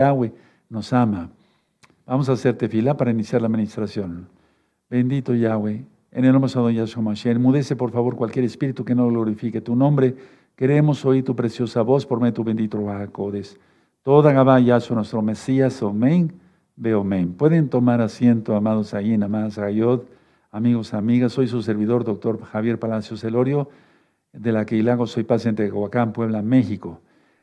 Yahweh nos ama. Vamos a hacer tefilá para iniciar la administración. Bendito Yahweh, en el nombre de Yahshua Mashiach, enmudece por favor cualquier espíritu que no glorifique tu nombre. Queremos oír tu preciosa voz por medio de tu bendito Bajacodes. Toda Gabá Yahshua, nuestro Mesías, Omen, ve Omen. Pueden tomar asiento, amados Ayin, amadas Ayod, amigos, amigas. Soy su servidor, doctor Javier Palacios Elorio, de la que Ilago soy paciente de Coacán, Puebla, México.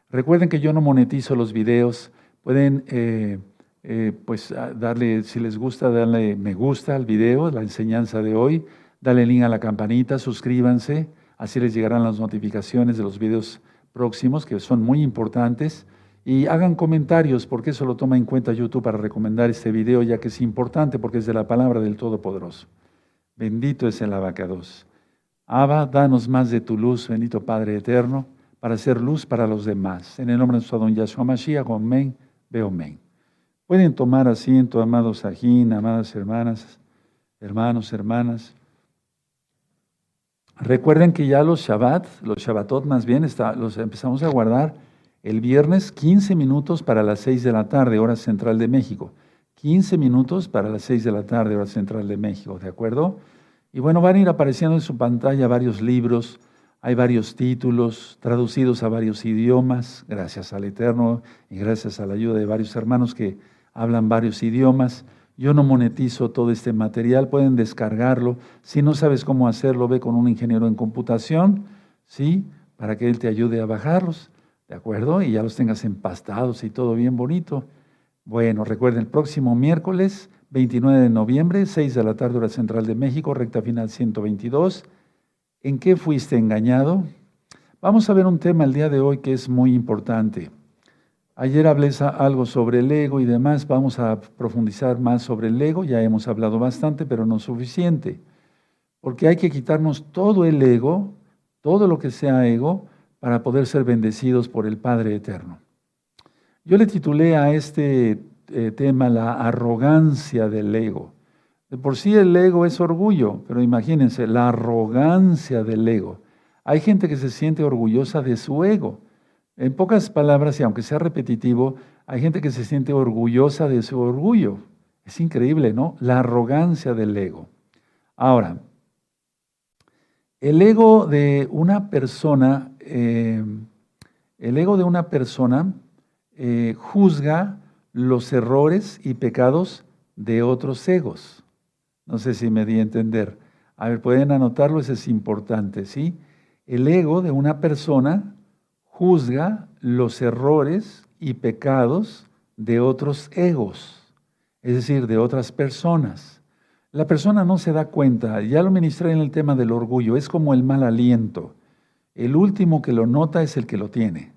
Recuerden que yo no monetizo los videos. Pueden, eh, eh, pues, darle, si les gusta, darle me gusta al video, la enseñanza de hoy. Dale link a la campanita, suscríbanse. Así les llegarán las notificaciones de los videos próximos, que son muy importantes. Y hagan comentarios, porque eso lo toma en cuenta YouTube para recomendar este video, ya que es importante, porque es de la palabra del Todopoderoso. Bendito es el abacados. Abba, danos más de tu luz, bendito Padre eterno para ser luz para los demás. En el nombre de nuestro don Yahshua Mashiach, amén, veo amén. Pueden tomar asiento, amados ajín, amadas hermanas, hermanos, hermanas. Recuerden que ya los Shabbat, los Shabbatot más bien, está, los empezamos a guardar el viernes 15 minutos para las 6 de la tarde, hora central de México. 15 minutos para las 6 de la tarde, hora central de México, ¿de acuerdo? Y bueno, van a ir apareciendo en su pantalla varios libros, hay varios títulos traducidos a varios idiomas, gracias al Eterno y gracias a la ayuda de varios hermanos que hablan varios idiomas. Yo no monetizo todo este material, pueden descargarlo. Si no sabes cómo hacerlo, ve con un ingeniero en computación, ¿sí? Para que él te ayude a bajarlos, ¿de acuerdo? Y ya los tengas empastados y todo bien bonito. Bueno, recuerden, el próximo miércoles 29 de noviembre, 6 de la tarde, hora central de México, recta final 122. ¿En qué fuiste engañado? Vamos a ver un tema el día de hoy que es muy importante. Ayer hablé algo sobre el ego y demás, vamos a profundizar más sobre el ego, ya hemos hablado bastante, pero no suficiente, porque hay que quitarnos todo el ego, todo lo que sea ego, para poder ser bendecidos por el Padre Eterno. Yo le titulé a este eh, tema la arrogancia del ego. De por sí el ego es orgullo, pero imagínense la arrogancia del ego. Hay gente que se siente orgullosa de su ego. En pocas palabras, y aunque sea repetitivo, hay gente que se siente orgullosa de su orgullo. Es increíble, ¿no? La arrogancia del ego. Ahora, el ego de una persona, eh, el ego de una persona eh, juzga los errores y pecados de otros egos. No sé si me di a entender. A ver, pueden anotarlo, eso es importante, ¿sí? El ego de una persona juzga los errores y pecados de otros egos, es decir, de otras personas. La persona no se da cuenta, ya lo ministré en el tema del orgullo, es como el mal aliento. El último que lo nota es el que lo tiene,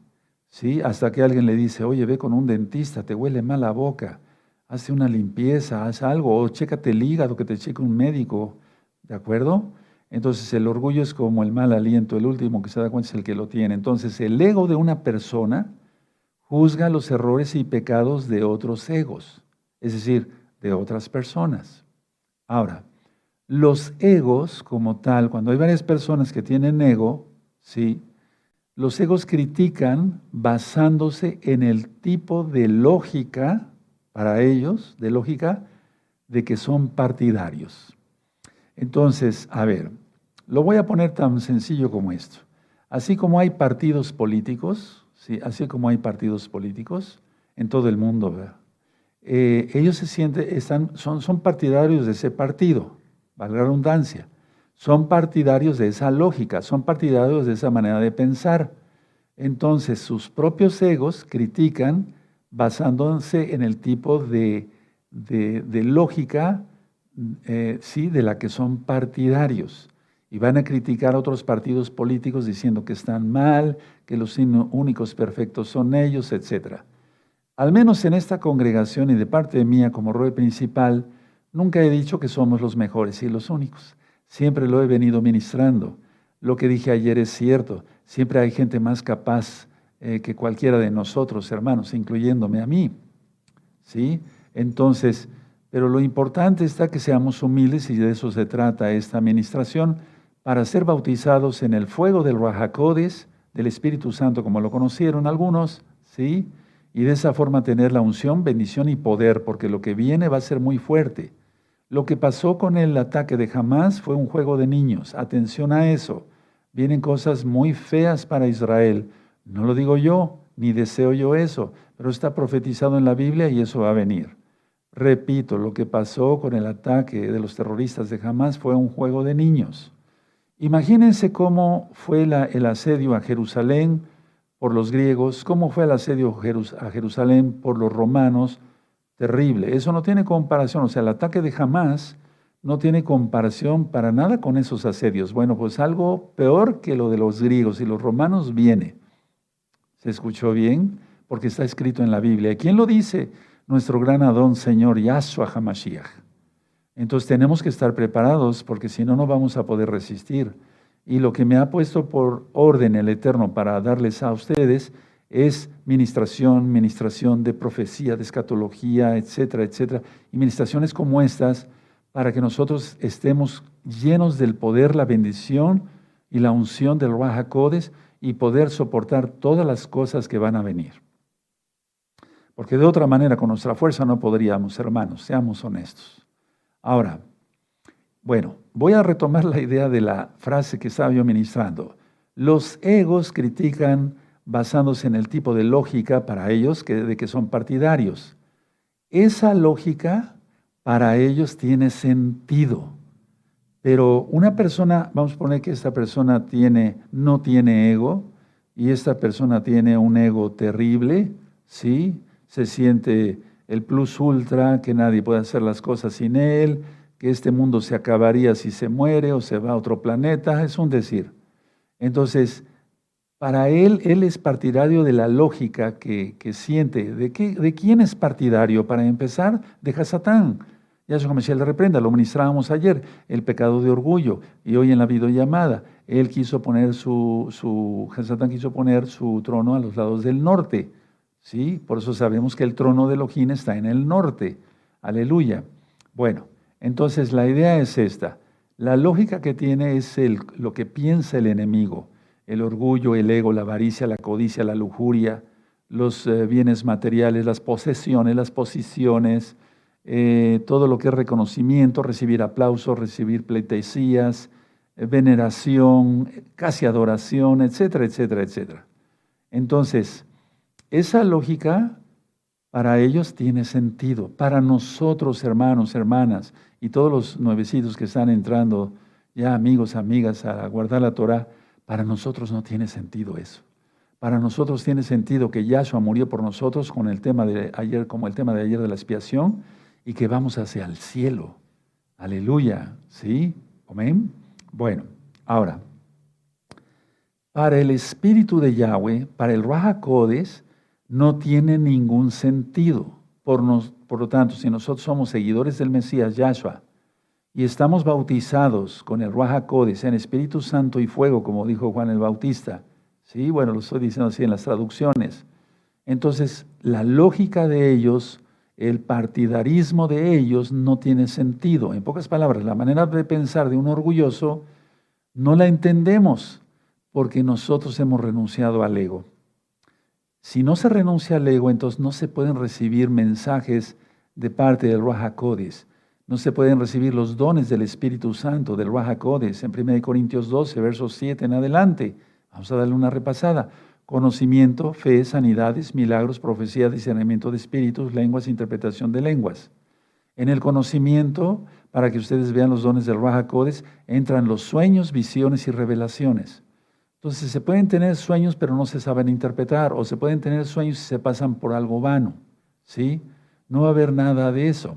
¿sí? Hasta que alguien le dice, oye, ve con un dentista, te huele mal la boca hace una limpieza, haz algo, o chécate el hígado, que te cheque un médico, ¿de acuerdo? Entonces el orgullo es como el mal aliento, el último que se da cuenta es el que lo tiene. Entonces el ego de una persona juzga los errores y pecados de otros egos, es decir, de otras personas. Ahora, los egos como tal, cuando hay varias personas que tienen ego, ¿sí? Los egos critican basándose en el tipo de lógica para ellos, de lógica, de que son partidarios. Entonces, a ver, lo voy a poner tan sencillo como esto. Así como hay partidos políticos, ¿sí? así como hay partidos políticos en todo el mundo, eh, ellos se sienten, están, son, son partidarios de ese partido, valga la redundancia. Son partidarios de esa lógica, son partidarios de esa manera de pensar. Entonces, sus propios egos critican basándose en el tipo de, lógica eh, sí, de la que son partidarios. Y van a criticar a otros partidos políticos diciendo que están mal, que los únicos perfectos son ellos, etc. Al menos en esta congregación y de parte mía como rey principal, nunca he dicho que somos los mejores y los únicos. Siempre lo he venido ministrando. Lo que dije ayer es cierto. Siempre hay gente más capaz eh, que cualquiera de nosotros, hermanos, incluyéndome a mí. ¿Sí? Entonces, pero lo importante está que seamos humildes y de eso se trata esta administración para ser bautizados en el fuego del Rajacodes, del Espíritu Santo, como lo conocieron algunos, ¿sí? y de esa forma tener la unción, bendición y poder, porque lo que viene va a ser muy fuerte. Lo que pasó con el ataque de Hamas fue un juego de niños. Atención a eso. Vienen cosas muy feas para Israel. No lo digo yo, ni deseo yo eso, pero está profetizado en la Biblia y eso va a venir. Repito, lo que pasó con el ataque de los terroristas de Hamas fue un juego de niños. Imagínense cómo fue el asedio a Jerusalén por los griegos, cómo fue el asedio a Jerusalén por los romanos, terrible. Eso no tiene comparación, o sea, el ataque de Hamas no tiene comparación para nada con esos asedios. Bueno, pues algo peor que lo de los griegos y los romanos viene. ¿Se escuchó bien? Porque está escrito en la Biblia. ¿Quién lo dice? Nuestro gran Adón Señor Yahshua HaMashiach. Entonces tenemos que estar preparados porque si no, no vamos a poder resistir. Y lo que me ha puesto por orden el Eterno para darles a ustedes es ministración, ministración de profecía, de escatología, etcétera, etcétera. Y ministraciones como estas para que nosotros estemos llenos del poder, la bendición y la unción del Codes y poder soportar todas las cosas que van a venir. Porque de otra manera, con nuestra fuerza no podríamos, hermanos, seamos honestos. Ahora, bueno, voy a retomar la idea de la frase que estaba yo ministrando. Los egos critican basándose en el tipo de lógica para ellos que, de que son partidarios. Esa lógica para ellos tiene sentido. Pero una persona, vamos a poner que esta persona tiene, no tiene ego, y esta persona tiene un ego terrible, ¿sí? Se siente el plus ultra, que nadie puede hacer las cosas sin él, que este mundo se acabaría si se muere o se va a otro planeta, es un decir. Entonces, para él, él es partidario de la lógica que, siente. ¿De, qué, ¿De quién es partidario? Para empezar, de Hasatán. Ya su comercial le reprenda, lo ministrábamos ayer, el pecado de orgullo. Y hoy en la videollamada, él quiso poner su, su Hasatán quiso poner su trono a los lados del norte. ¿Sí? Por eso sabemos que el trono de Elohim está en el norte. Aleluya. Bueno, entonces la idea es esta. La lógica que tiene es el, lo que piensa el enemigo. El orgullo, el ego, la avaricia, la codicia, la lujuria, los eh, bienes materiales, las posesiones, las posiciones, eh, todo lo que es reconocimiento, recibir aplausos, recibir pleitesías, eh, veneración, casi adoración, etcétera, etcétera, etcétera. Entonces, esa lógica para ellos tiene sentido. Para nosotros, hermanos, hermanas, y todos los nuevecitos que están entrando, ya amigos, amigas, a guardar la Torah, para nosotros no tiene sentido eso. Para nosotros tiene sentido que Yahshua murió por nosotros con el tema de ayer, como el tema de ayer de la expiación, y que vamos hacia el cielo. Aleluya. ¿Sí? Amén. Bueno, ahora, para el espíritu de Yahweh, para el Raja Codes, no tiene ningún sentido. Por, lo tanto, si nosotros somos seguidores del Mesías Yahshua y estamos bautizados con el Ruach Codes en Espíritu Santo y fuego, como dijo Juan el Bautista, sí, bueno, lo estoy diciendo así en las traducciones. Entonces, la lógica de ellos, el partidarismo de ellos no tiene sentido. En pocas palabras, la manera de pensar de un orgulloso no la entendemos porque nosotros hemos renunciado al ego. Si no se renuncia al ego, entonces no se pueden recibir mensajes de parte del Ruach No se pueden recibir los dones del Espíritu Santo, del Ruach en 1 Corintios 12, versos 7 en adelante. Vamos a darle una repasada. Conocimiento, fe, sanidades, milagros, profecía, discernimiento de espíritus, lenguas, interpretación de lenguas. En el conocimiento, para que ustedes vean los dones del Ruach entran los sueños, visiones y revelaciones. Entonces se pueden tener sueños pero no se saben interpretar, o se pueden tener sueños y se pasan por algo vano, ¿sí? No va a haber nada de eso.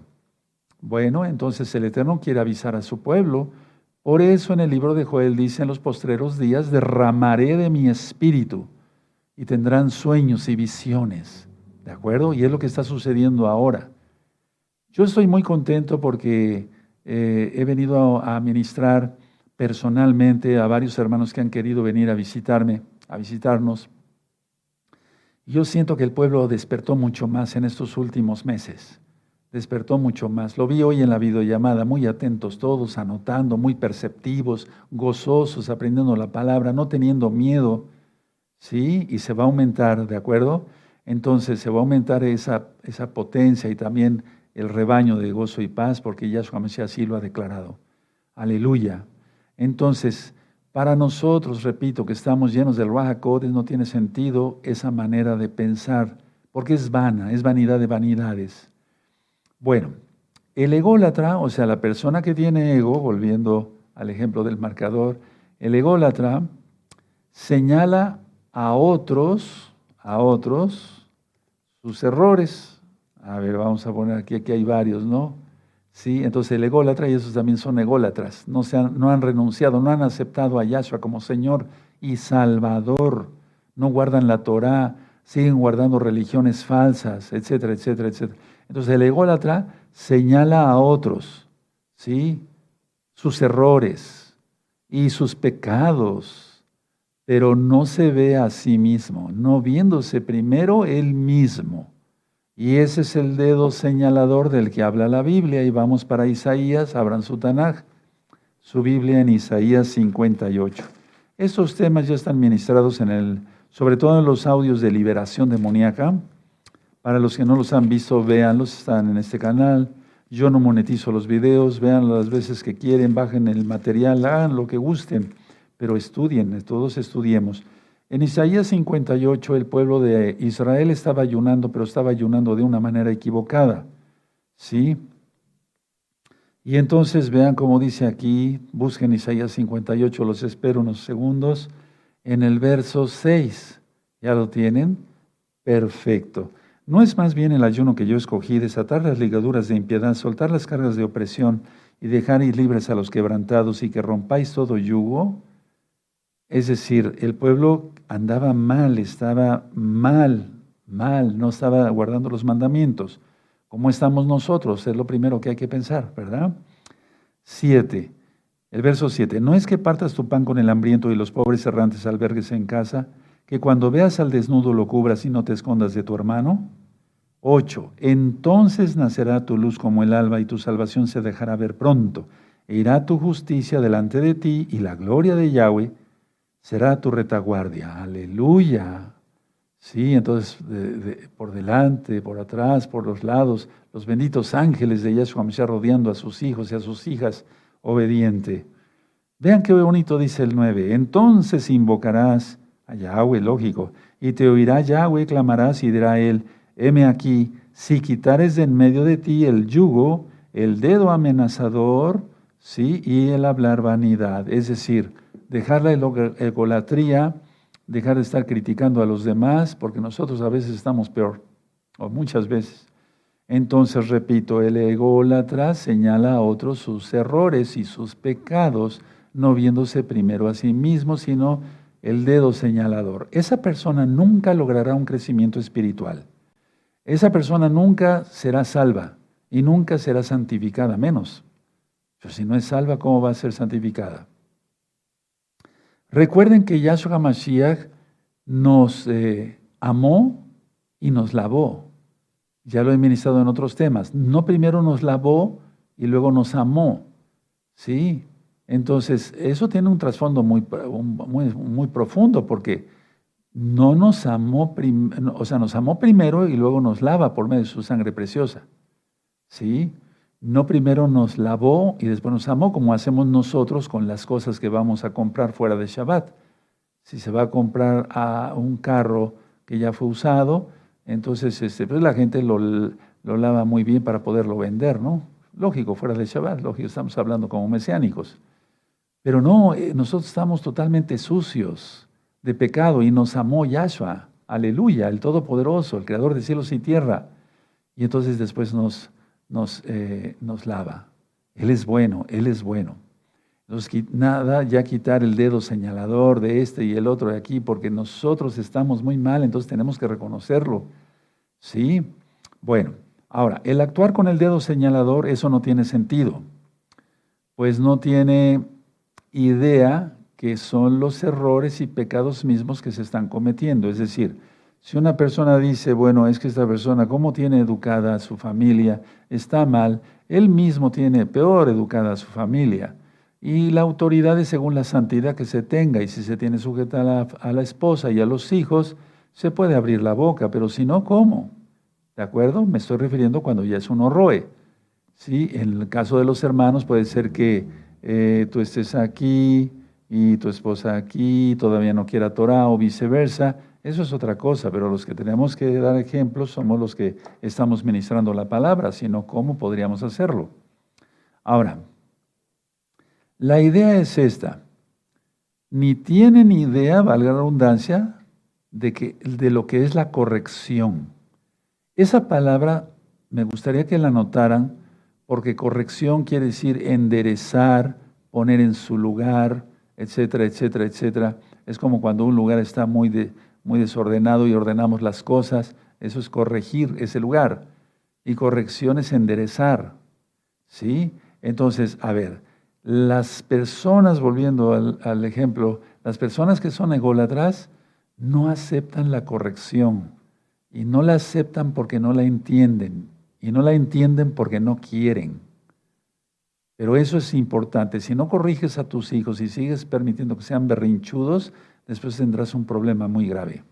Bueno, entonces el Eterno quiere avisar a su pueblo. Por eso en el libro de Joel dice, en los postreros días derramaré de mi espíritu y tendrán sueños y visiones. ¿De acuerdo? Y es lo que está sucediendo ahora. Yo estoy muy contento porque eh, he venido a, a ministrar personalmente a varios hermanos que han querido venir a visitarme, a visitarnos. Yo siento que el pueblo despertó mucho más en estos últimos meses. Despertó mucho más. Lo vi hoy en la videollamada, muy atentos todos, anotando, muy perceptivos, gozosos, aprendiendo la palabra, no teniendo miedo. ¿Sí? Y se va a aumentar, ¿de acuerdo? entonces se va a aumentar esa, esa potencia y también el rebaño de gozo y paz, porque Yahshua Mesías así lo ha declarado. Aleluya. Entonces, para nosotros, repito, que estamos llenos del Raja no tiene sentido esa manera de pensar, porque es vana, es vanidad de vanidades. Bueno, el ególatra, o sea, la persona que tiene ego, volviendo al ejemplo del marcador, el ególatra señala a otros, a otros, sus errores. A ver, vamos a poner aquí, aquí hay varios, ¿no? Sí, entonces el ególatra y esos también son ególatras. No, se han, no han renunciado, no han aceptado a Yahshua como Señor y Salvador. No guardan la Torah, siguen guardando religiones falsas, etcétera, etcétera, etcétera. Entonces el ególatra señala a otros, ¿sí? Sus errores y sus pecados, pero no se ve a sí mismo, no viéndose primero él mismo. Y ese es el dedo señalador del que habla la Biblia. Y vamos para Isaías, abran su Tanaj, su Biblia en Isaías 58. Estos temas ya están ministrados en el, sobre todo en los audios de liberación demoníaca. Para los que no los han visto, véanlos, están en este canal. Yo no monetizo los videos, vean las veces que quieren, bajen el material, hagan lo que gusten, pero estudien, todos estudiemos. En Isaías 58 el pueblo de Israel estaba ayunando, pero estaba ayunando de una manera equivocada. ¿Sí? Y entonces vean cómo dice aquí, busquen Isaías 58, los espero unos segundos, en el verso 6. ¿Ya lo tienen? Perfecto. ¿No es más bien el ayuno que yo escogí, desatar las ligaduras de impiedad, soltar las cargas de opresión y dejar ir libres a los quebrantados y que rompáis todo yugo? Es decir, el pueblo andaba mal, estaba mal, mal, no estaba guardando los mandamientos. ¿Cómo estamos nosotros? Es lo primero que hay que pensar, ¿verdad? Siete. El verso siete. No es que partas tu pan con el hambriento y los pobres errantes albergues en casa, que cuando veas al desnudo lo cubras y no te escondas de tu hermano. 8. Entonces nacerá tu luz como el alba y tu salvación se dejará ver pronto. E irá tu justicia delante de ti y la gloria de Yahweh será tu retaguardia. Aleluya. Sí, entonces por delante, por atrás, por los lados, los benditos ángeles de Yahshua Mashiach rodeando a sus hijos y a sus hijas obediente. Vean qué bonito dice el 9. Entonces invocarás a Yahweh, lógico, y te oirá Yahweh, clamarás y dirá él, heme aquí, si quitares de en medio de ti el yugo, el dedo amenazador, sí, y el hablar vanidad, es decir, dejar la egolatría, dejar de estar criticando a los demás, porque nosotros a veces estamos peor, o muchas veces. Entonces, repito, el ególatra señala a otros sus errores y sus pecados, no viéndose primero a sí mismo, sino el dedo señalador. Esa persona nunca logrará un crecimiento espiritual. Esa persona nunca será salva y nunca será santificada, menos. Pero si no es salva, ¿cómo va a ser santificada? Recuerden que Yahshua Mashiach nos eh, amó y nos lavó. Ya lo he ministrado en otros temas. No primero nos lavó y luego nos amó. ¿Sí? Entonces, eso tiene un trasfondo muy, muy, profundo porque no nos amó, o sea, nos amó primero y luego nos lava por medio de su sangre preciosa. ¿Sí? No primero nos lavó y después nos amó, como hacemos nosotros con las cosas que vamos a comprar fuera de Shabbat. Si se va a comprar a un carro que ya fue usado, entonces este, pues la gente lo, lo lava muy bien para poderlo vender, ¿no? Lógico, fuera de Shabbat, lógico, estamos hablando como mesiánicos. Pero no, eh, nosotros estamos totalmente sucios de pecado y nos amó Yahshua, aleluya, el Todopoderoso, el Creador de cielos y tierra. Y entonces después nos, nos, eh, nos lava. Él es bueno, Él es bueno. Entonces, nada, ya quitar el dedo señalador de este y el otro de aquí, porque nosotros estamos muy mal, entonces tenemos que reconocerlo. ¿Sí? Bueno, ahora, el actuar con el dedo señalador, eso no tiene sentido, pues no tiene idea que son los errores y pecados mismos que se están cometiendo. Es decir, si una persona dice, bueno, es que esta persona, ¿cómo tiene educada a su familia? Está mal, él mismo tiene peor educada a su familia. Y la autoridad es según la santidad que se tenga, y si se tiene sujeta a la, a la esposa y a los hijos, se puede abrir la boca, pero si no, ¿cómo? ¿De acuerdo? Me estoy refiriendo cuando ya es un roe. ¿Sí? En el caso de los hermanos puede ser que eh, tú estés aquí y tu esposa aquí, todavía no quiera Torah o viceversa. Eso es otra cosa, pero los que tenemos que dar ejemplos somos los que estamos ministrando la palabra, sino cómo podríamos hacerlo. Ahora, la idea es esta. Ni tienen idea, valga la redundancia, de, que, de lo que es la corrección. Esa palabra me gustaría que la notaran porque corrección quiere decir enderezar, poner en su lugar, etcétera, etcétera, etcétera. Es como cuando un lugar está muy, de, muy desordenado y ordenamos las cosas. Eso es corregir ese lugar. Y corrección es enderezar. ¿Sí? Entonces, a ver, las personas, volviendo al, ejemplo, las personas que son ególatras no aceptan la corrección y no la aceptan porque no la entienden y no la entienden porque no quieren. Pero eso es importante. Si no corriges a tus hijos y sigues permitiendo que sean berrinchudos, después tendrás un problema muy grave.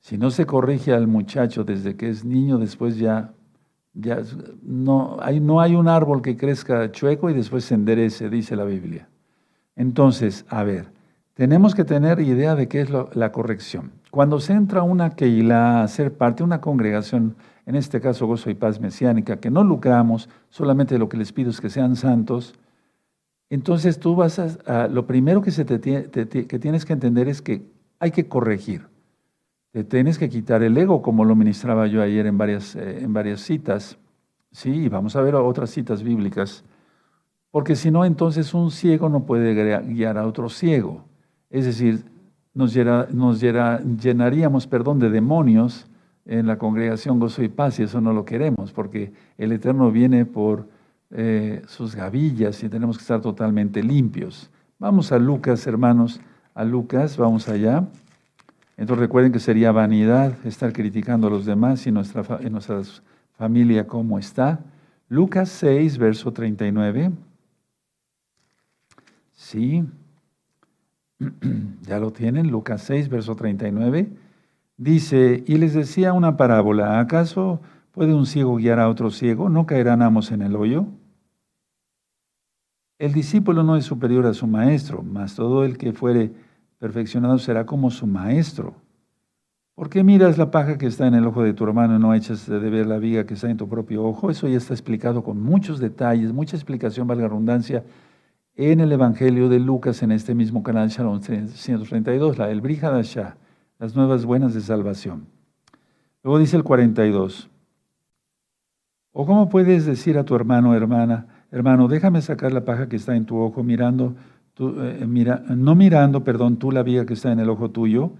Si no se corrige al muchacho desde que es niño, después ya ya no, hay, no hay un árbol que crezca chueco y después se enderece, dice la Biblia. Entonces, a ver, tenemos que tener idea de qué es la corrección. Cuando se entra una Keilah a ser parte de una congregación, en este caso Gozo y Paz Mesiánica, que no lucramos, solamente lo que les pido es que sean santos, entonces tú vas a, lo primero que, se te, que tienes que entender es que hay que corregir. Te tienes que quitar el ego, como lo ministraba yo ayer en varias, eh, en varias citas. Sí, vamos a ver otras citas bíblicas. Porque si no, entonces un ciego no puede guiar a otro ciego. Es decir, nos, nos llenaríamos perdón, de demonios en la congregación Gozo y Paz y eso no lo queremos, porque el Eterno viene por eh, sus gavillas y tenemos que estar totalmente limpios. Vamos a Lucas, hermanos, a Lucas, vamos allá. Entonces recuerden que sería vanidad estar criticando a los demás y nuestra, en nuestra familia cómo está. Lucas 6, verso 39. Sí, ya lo tienen, Lucas 6, verso 39. Dice, y les decía una parábola, ¿acaso puede un ciego guiar a otro ciego? ¿No caerán ambos en el hoyo? El discípulo no es superior a su maestro, mas todo el que fuere perfeccionado será como su maestro. ¿Por qué miras la paja que está en el ojo de tu hermano y no echas de ver la viga que está en tu propio ojo? Eso ya está explicado con muchos detalles, mucha explicación, valga redundancia, en el Evangelio de Lucas, en este mismo canal Shalom 132, la El Brihadashah, las nuevas buenas de salvación. Luego dice el 42. ¿O cómo puedes decir a tu hermano, hermana, hermano, déjame sacar la paja que está en tu ojo mirando eh, mira, no mirando, perdón, tú la viga que está en el ojo tuyo,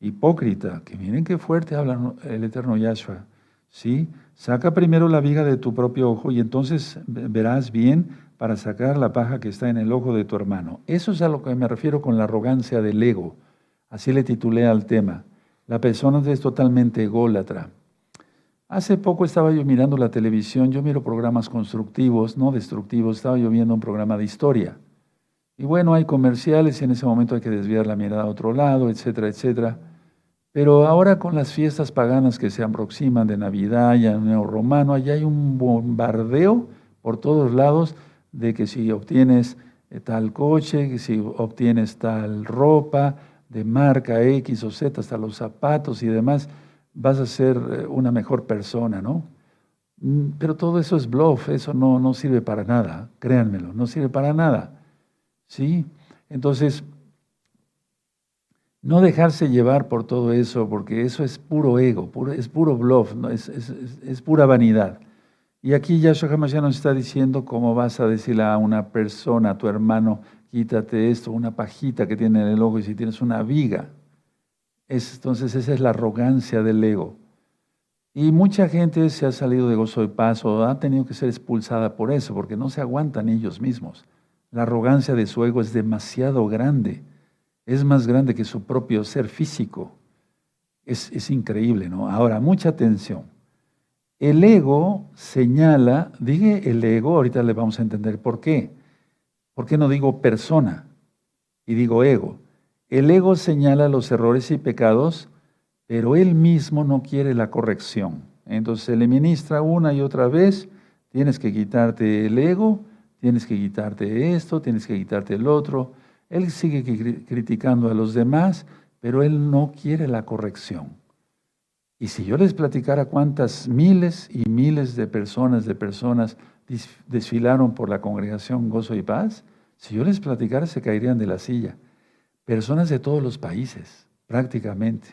hipócrita, que miren qué fuerte habla el eterno Yahshua, ¿sí? Saca primero la viga de tu propio ojo y entonces verás bien para sacar la paja que está en el ojo de tu hermano. Eso es a lo que me refiero con la arrogancia del ego. Así le titulé al tema. La persona es totalmente ególatra. Hace poco estaba yo mirando la televisión, yo miro programas constructivos, no destructivos, estaba yo viendo un programa de historia. Y bueno, hay comerciales y en ese momento hay que desviar la mirada a otro lado, etcétera, etcétera. Pero ahora con las fiestas paganas que se aproximan de Navidad y Año Romano, allá hay un bombardeo por todos lados de que si obtienes eh, tal coche, que si obtienes tal ropa de marca X o Z, hasta los zapatos y demás, vas a ser eh, una mejor persona, ¿no? Mm, pero todo eso es bluff, eso no, no sirve para nada, créanmelo, no sirve para nada. ¿Sí? Entonces, no dejarse llevar por todo eso, porque eso es puro ego, es puro bluff, ¿no? es, es, pura vanidad. Y aquí Yahshua ya nos está diciendo cómo vas a decirle a una persona, a tu hermano, quítate esto, una pajita que tiene en el ojo y si tienes una viga. Es, entonces esa es la arrogancia del ego. Y mucha gente se ha salido de gozo de paz o ha tenido que ser expulsada por eso, porque no se aguantan ellos mismos. La arrogancia de su ego es demasiado grande. Es más grande que su propio ser físico. Es, increíble, ¿no? Ahora, mucha atención. El ego señala, dije el ego, ahorita le vamos a entender por qué. ¿Por qué no digo persona y digo ego? El ego señala los errores y pecados pero él mismo no quiere la corrección. Entonces le ministra una y otra vez, tienes que quitarte el ego, tienes que quitarte esto, tienes que quitarte el otro. Él sigue criticando a los demás, pero él no quiere la corrección. Y si yo les platicara cuántas miles y miles de personas, de personas desfilaron por la congregación Gozo y Paz, si yo les platicara se caerían de la silla. Personas de todos los países, prácticamente.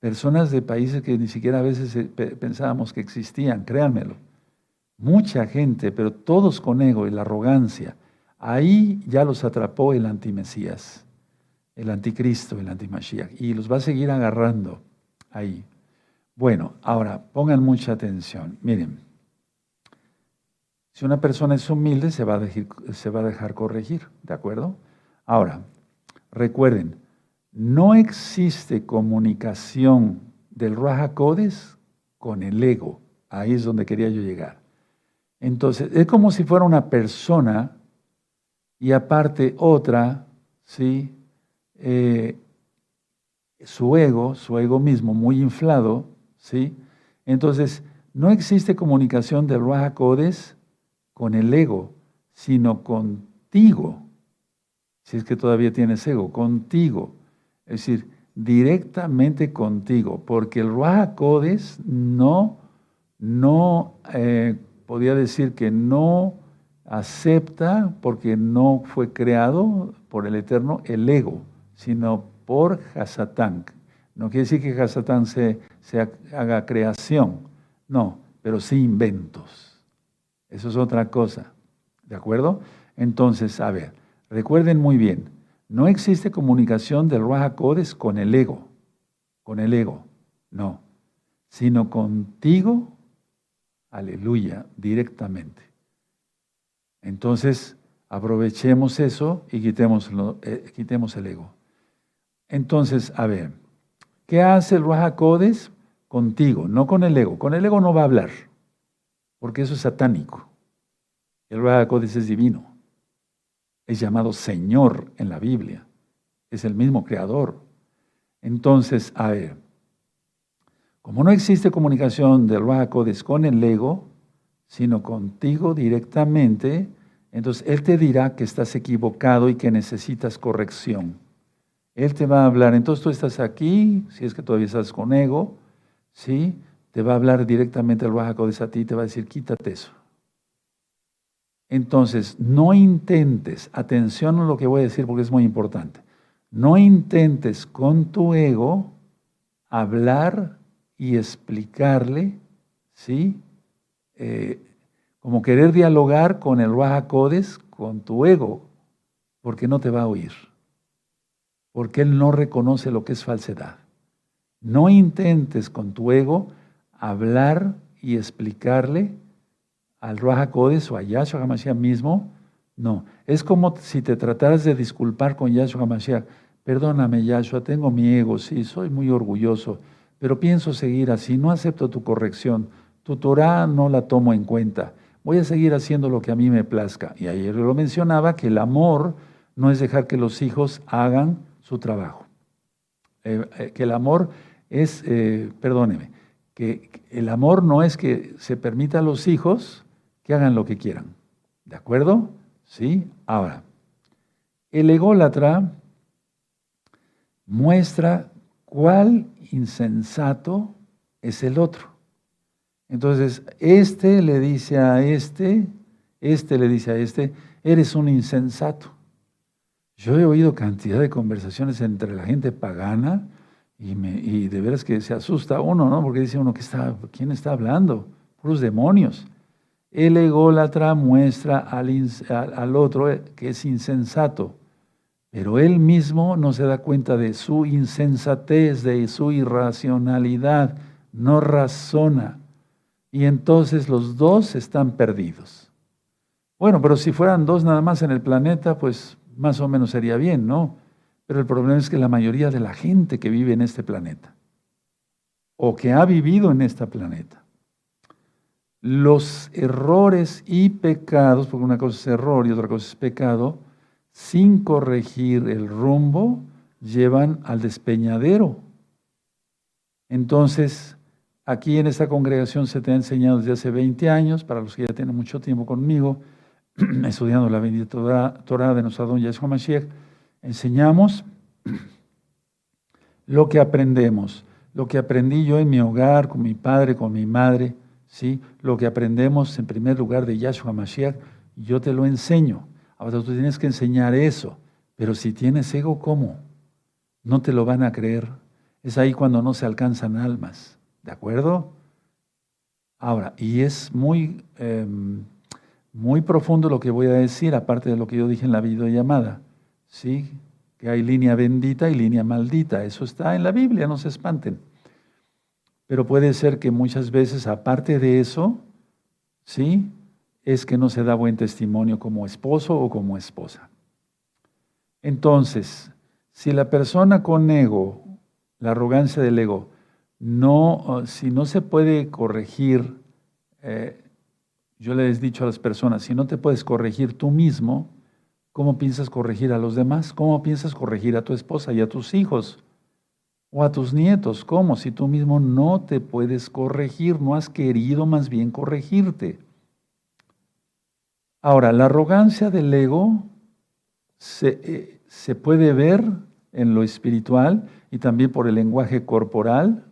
Personas de países que ni siquiera a veces eh, pensábamos que existían, créanmelo. Mucha gente, pero todos con ego y la arrogancia. Ahí ya los atrapó el antimesías, el anticristo, el antimashiach, y los va a seguir agarrando ahí. Bueno, ahora pongan mucha atención. Miren, si una persona es humilde, se va a, se va a dejar corregir, ¿de acuerdo? Ahora, recuerden, no existe comunicación del Raja Codes con el ego. Ahí es donde quería yo llegar. Entonces, es como si fuera una persona y aparte otra, ¿sí? Eh, su ego, su ego mismo muy inflado, ¿sí? Entonces, no existe comunicación del Raja Codes con el ego, sino contigo. Si es que todavía tienes ego, contigo. Es decir, directamente contigo, porque el Ruach Codes no, no eh, podía decir que no acepta, porque no fue creado por el Eterno, el ego, sino por Hasatán. No quiere decir que Hasatán se, se haga creación, no, pero sí inventos. Eso es otra cosa. ¿De acuerdo? Entonces, a ver, recuerden muy bien, no existe comunicación del Ruach Codes con el ego, con el ego, no, sino contigo, aleluya, directamente. Entonces, aprovechemos eso y quitemos, eh, quitemos el ego. Entonces, a ver, ¿qué hace el Ruach Codes? Contigo, no con el ego. Con el ego no va a hablar, porque eso es satánico. El Ruach Codes es divino es llamado Señor en la Biblia. Es el mismo creador. Entonces, a ver, como no existe comunicación del Ruach con el ego, sino contigo directamente, entonces Él te dirá que estás equivocado y que necesitas corrección. Él te va a hablar, entonces tú estás aquí, si es que todavía estás con ego, ¿sí? Te va a hablar directamente el Ruach a ti y te va a decir, quítate eso. Entonces, no intentes, atención a lo que voy a decir porque es muy importante, no intentes con tu ego hablar y explicarle, ¿sí? Eh, como querer dialogar con el Raja Codes, con tu ego, porque no te va a oír, porque él no reconoce lo que es falsedad. No intentes con tu ego hablar y explicarle al Ruach Codes o a Yahshua HaMashiach mismo, no. Es como si te trataras de disculpar con Yahshua HaMashiach. Perdóname, Yahshua, tengo mi ego, sí, soy muy orgulloso, pero pienso seguir así, no acepto tu corrección. Tu Torah no la tomo en cuenta. Voy a seguir haciendo lo que a mí me plazca. Y ayer lo mencionaba que el amor no es dejar que los hijos hagan su trabajo. Eh, eh, que el amor es, eh, perdóneme, que el amor no es que se permita a los hijos que hagan lo que quieran. ¿De acuerdo? ¿Sí? Ahora, el ególatra muestra cuál insensato es el otro. Entonces, este le dice a este, este le dice a este, eres un insensato. Yo he oído cantidad de conversaciones entre la gente pagana y, me, y de veras que se asusta uno, ¿no? Porque dice uno, que está, ¿quién está hablando? Puros demonios. El ególatra muestra al, otro que es insensato, pero él mismo no se da cuenta de su insensatez, de su irracionalidad, no razona. Y entonces los dos están perdidos. Bueno, pero si fueran dos nada más en el planeta, pues más o menos sería bien, ¿no? Pero el problema es que la mayoría de la gente que vive en este planeta, o que ha vivido en este planeta, los errores y pecados, porque una cosa es error y otra cosa es pecado, sin corregir el rumbo, llevan al despeñadero. Entonces, aquí en esta congregación se te ha enseñado desde hace 20 años, para los que ya tienen mucho tiempo conmigo, estudiando la bendita Torah de nuestro don Yahshua Mashiach, enseñamos lo que aprendemos, lo que aprendí yo en mi hogar, con mi padre, con mi madre, ¿sí? lo que aprendemos en primer lugar de Yahshua Mashiach, yo te lo enseño. Ahora tú tienes que enseñar eso, pero si tienes ego, ¿cómo? No te lo van a creer. Es ahí cuando no se alcanzan almas, ¿de acuerdo? Ahora, y es muy, em, muy profundo lo que voy a decir, aparte de lo que yo dije en la videollamada, ¿sí? que hay línea bendita y línea maldita. Eso está en la Biblia, no se espanten. Pero puede ser que muchas veces, aparte de eso, ¿sí? Es que no se da buen testimonio como esposo o como esposa. Entonces, si la persona con ego, la arrogancia del ego, no, si no se puede corregir, eh, yo les he dicho a las personas, si no te puedes corregir tú mismo, ¿Cómo piensas corregir a los demás? ¿Cómo piensas corregir a tu esposa y a tus hijos? O a tus nietos. ¿Cómo? Si tú mismo no te puedes corregir, no has querido más bien corregirte. Ahora, la arrogancia del ego se, eh, se puede ver en lo espiritual y también por el lenguaje corporal.